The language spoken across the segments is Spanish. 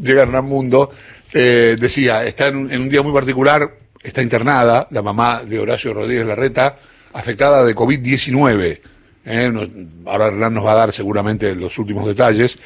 llega Hernán Mundo, eh, decía, está en un, en un día muy particular, está internada, la mamá de Horacio Rodríguez Larreta, afectada de COVID-19. ¿Eh? Ahora Hernán nos va a dar seguramente los últimos detalles.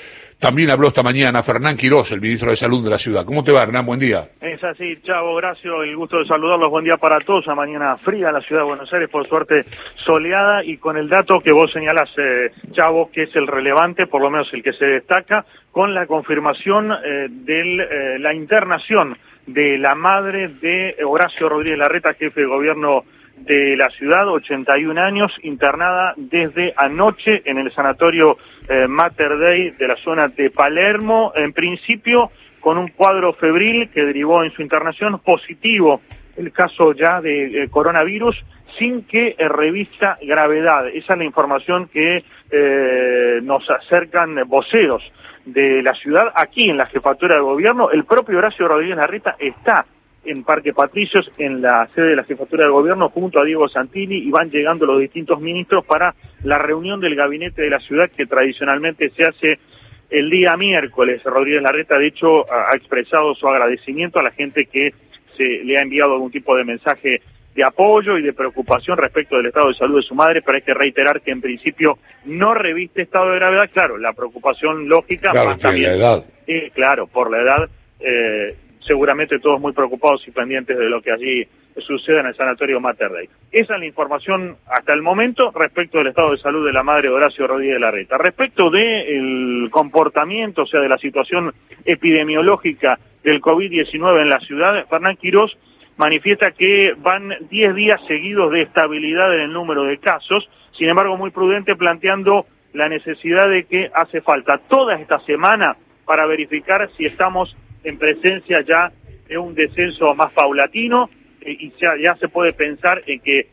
También habló esta mañana Fernán Quirós, el ministro de Salud de la ciudad. ¿Cómo te va, Hernán? Buen día. Es así, Chavo, Horacio, el gusto de saludarlos. Buen día para todos. Una mañana fría en la ciudad de Buenos Aires, por suerte soleada y con el dato que vos señalás, eh, Chavo, que es el relevante, por lo menos el que se destaca, con la confirmación eh, de la internación de la madre de Horacio Rodríguez Larreta, jefe de gobierno de la ciudad, 81 años, internada desde anoche en el sanatorio eh, Mater Dei de la zona de Palermo. En principio, con un cuadro febril que derivó en su internación positivo el caso ya de eh, coronavirus sin que eh, revista gravedad. Esa es la información que eh, nos acercan voceros de la ciudad aquí en la jefatura de gobierno. El propio Horacio Rodríguez Larreta está en Parque Patricios, en la sede de la jefatura de gobierno, junto a Diego Santini, y van llegando los distintos ministros para la reunión del gabinete de la ciudad que tradicionalmente se hace el día miércoles. Rodríguez Larreta, de hecho, ha expresado su agradecimiento a la gente que se le ha enviado algún tipo de mensaje de apoyo y de preocupación respecto del estado de salud de su madre, pero hay que reiterar que en principio no reviste estado de gravedad. Claro, la preocupación lógica Claro, más la también edad. eh, claro, por la edad, eh, seguramente todos muy preocupados y pendientes de lo que allí sucede en el sanatorio Mater. Esa es la información hasta el momento respecto del estado de salud de la madre de Horacio Rodríguez Larreta. Respecto del comportamiento, o sea, de la situación epidemiológica del COVID-19 en la ciudad, Fernán Quirós manifiesta que van 10 días seguidos de estabilidad en el número de casos, sin embargo muy prudente planteando la necesidad de que hace falta toda esta semana para verificar si estamos en presencia ya de un descenso más paulatino eh, y ya, ya se puede pensar en que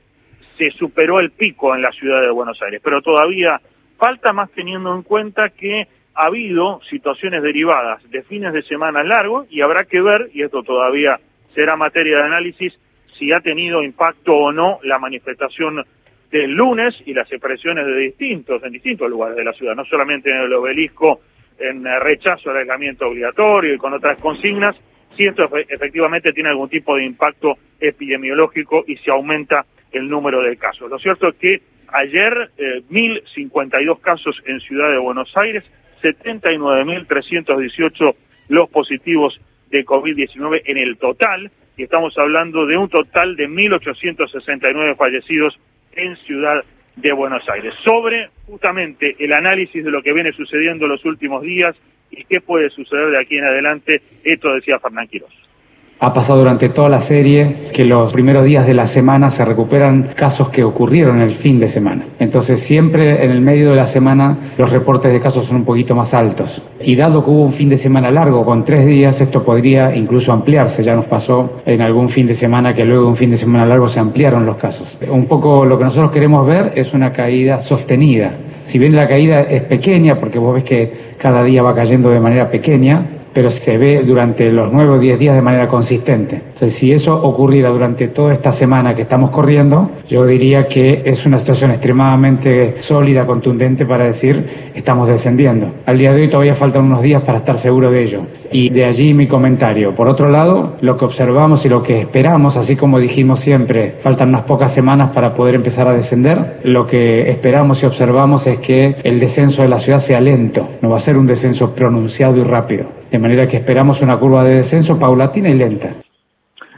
se superó el pico en la ciudad de Buenos Aires, pero todavía falta más teniendo en cuenta que ha habido situaciones derivadas de fines de semana largos y habrá que ver, y esto todavía será materia de análisis, si ha tenido impacto o no la manifestación del lunes y las expresiones de distintos, en distintos lugares de la ciudad, no solamente en el obelisco, en rechazo al aislamiento obligatorio y con otras consignas, si esto efe- efectivamente tiene algún tipo de impacto epidemiológico y se aumenta el número de casos. Lo cierto es que ayer eh, 1.052 casos en Ciudad de Buenos Aires, 79.318 los positivos de COVID-19 en el total, y estamos hablando de un total de 1.869 fallecidos en Ciudad de Buenos Aires. Sobre justamente el análisis de lo que viene sucediendo los últimos días y qué puede suceder de aquí en adelante, esto decía Fernán Quirós. Ha pasado durante toda la serie que los primeros días de la semana se recuperan casos que ocurrieron el fin de semana. Entonces siempre en el medio de la semana los reportes de casos son un poquito más altos. Y dado que hubo un fin de semana largo con tres días, esto podría incluso ampliarse. Ya nos pasó en algún fin de semana que luego un fin de semana largo se ampliaron los casos. Un poco lo que nosotros queremos ver es una caída sostenida. Si bien la caída es pequeña, porque vos ves que cada día va cayendo de manera pequeña, pero se ve durante los nueve o diez días de manera consistente. Entonces, si eso ocurriera durante toda esta semana que estamos corriendo, yo diría que es una situación extremadamente sólida, contundente para decir estamos descendiendo. Al día de hoy todavía faltan unos días para estar seguro de ello. Y de allí mi comentario. Por otro lado, lo que observamos y lo que esperamos, así como dijimos siempre, faltan unas pocas semanas para poder empezar a descender, lo que esperamos y observamos es que el descenso de la ciudad sea lento, no va a ser un descenso pronunciado y rápido. De manera que esperamos una curva de descenso paulatina y lenta.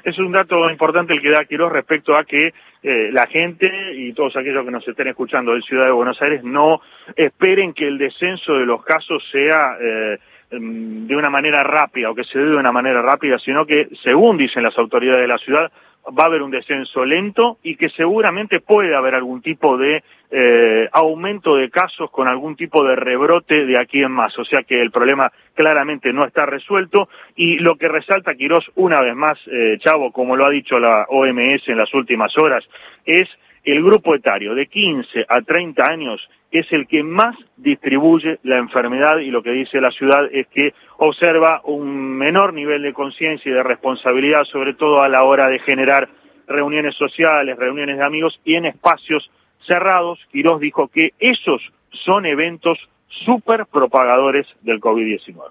Es un dato importante el que da Quirós respecto a que eh, la gente y todos aquellos que nos estén escuchando de Ciudad de Buenos Aires no esperen que el descenso de los casos sea eh, de una manera rápida o que se dé de una manera rápida, sino que, según dicen las autoridades de la ciudad, va a haber un descenso lento y que seguramente puede haber algún tipo de eh, aumento de casos con algún tipo de rebrote de aquí en más. O sea que el problema claramente no está resuelto y lo que resalta Quirós una vez más, eh, Chavo, como lo ha dicho la OMS en las últimas horas, es el grupo etario de 15 a 30 años es el que más distribuye la enfermedad y lo que dice la ciudad es que observa un menor nivel de conciencia y de responsabilidad, sobre todo a la hora de generar reuniones sociales, reuniones de amigos y en espacios cerrados. Quirós dijo que esos son eventos súper propagadores del COVID-19.